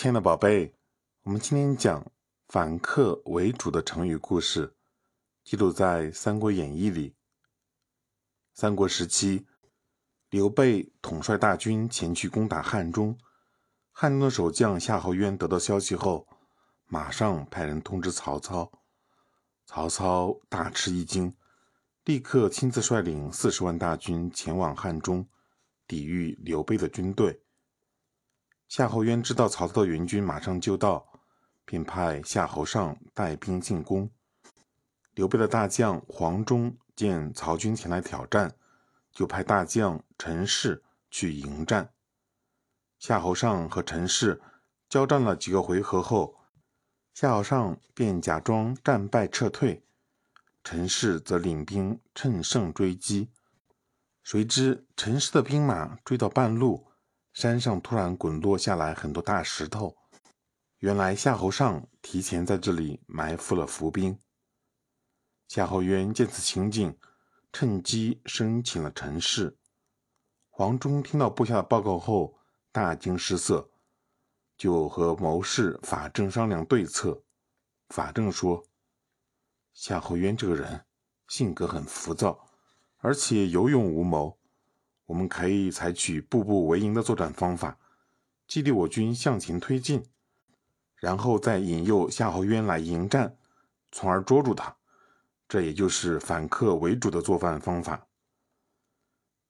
亲爱的宝贝，我们今天讲反客为主的成语故事，记录在《三国演义》里。三国时期，刘备统帅大军前去攻打汉中，汉中的守将夏侯渊得到消息后，马上派人通知曹操。曹操大吃一惊，立刻亲自率领四十万大军前往汉中，抵御刘备的军队。夏侯渊知道曹操的援军马上就到，便派夏侯尚带兵进攻。刘备的大将黄忠见曹军前来挑战，就派大将陈氏去迎战。夏侯尚和陈氏交战了几个回合后，夏侯尚便假装战败撤退，陈氏则领兵趁胜追击。谁知陈氏的兵马追到半路。山上突然滚落下来很多大石头，原来夏侯尚提前在这里埋伏了伏兵。夏侯渊见此情景，趁机生请了陈氏。黄忠听到部下的报告后，大惊失色，就和谋士法正商量对策。法正说：“夏侯渊这个人性格很浮躁，而且有勇无谋。”我们可以采取步步为营的作战方法，激励我军向前推进，然后再引诱夏侯渊来迎战，从而捉住他。这也就是反客为主的作战方法。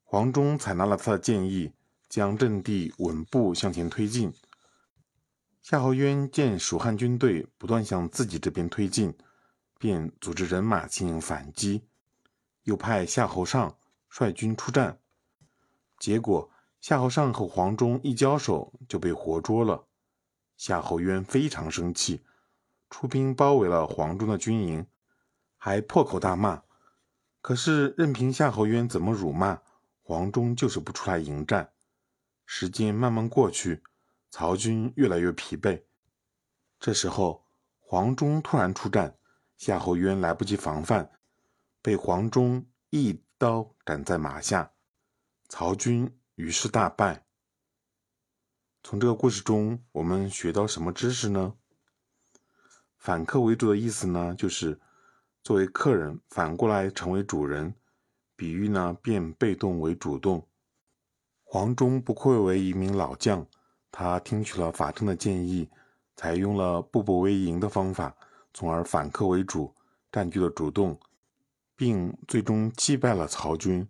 黄忠采纳了他的建议，将阵地稳步向前推进。夏侯渊见蜀汉军队不断向自己这边推进，便组织人马进行反击，又派夏侯尚率军出战。结果，夏侯尚和黄忠一交手就被活捉了。夏侯渊非常生气，出兵包围了黄忠的军营，还破口大骂。可是，任凭夏侯渊怎么辱骂，黄忠就是不出来迎战。时间慢慢过去，曹军越来越疲惫。这时候，黄忠突然出战，夏侯渊来不及防范，被黄忠一刀斩在马下。曹军于是大败。从这个故事中，我们学到什么知识呢？反客为主的意思呢，就是作为客人反过来成为主人，比喻呢变被动为主动。黄忠不愧为一名老将，他听取了法正的建议，采用了步步为营的方法，从而反客为主，占据了主动，并最终击败了曹军。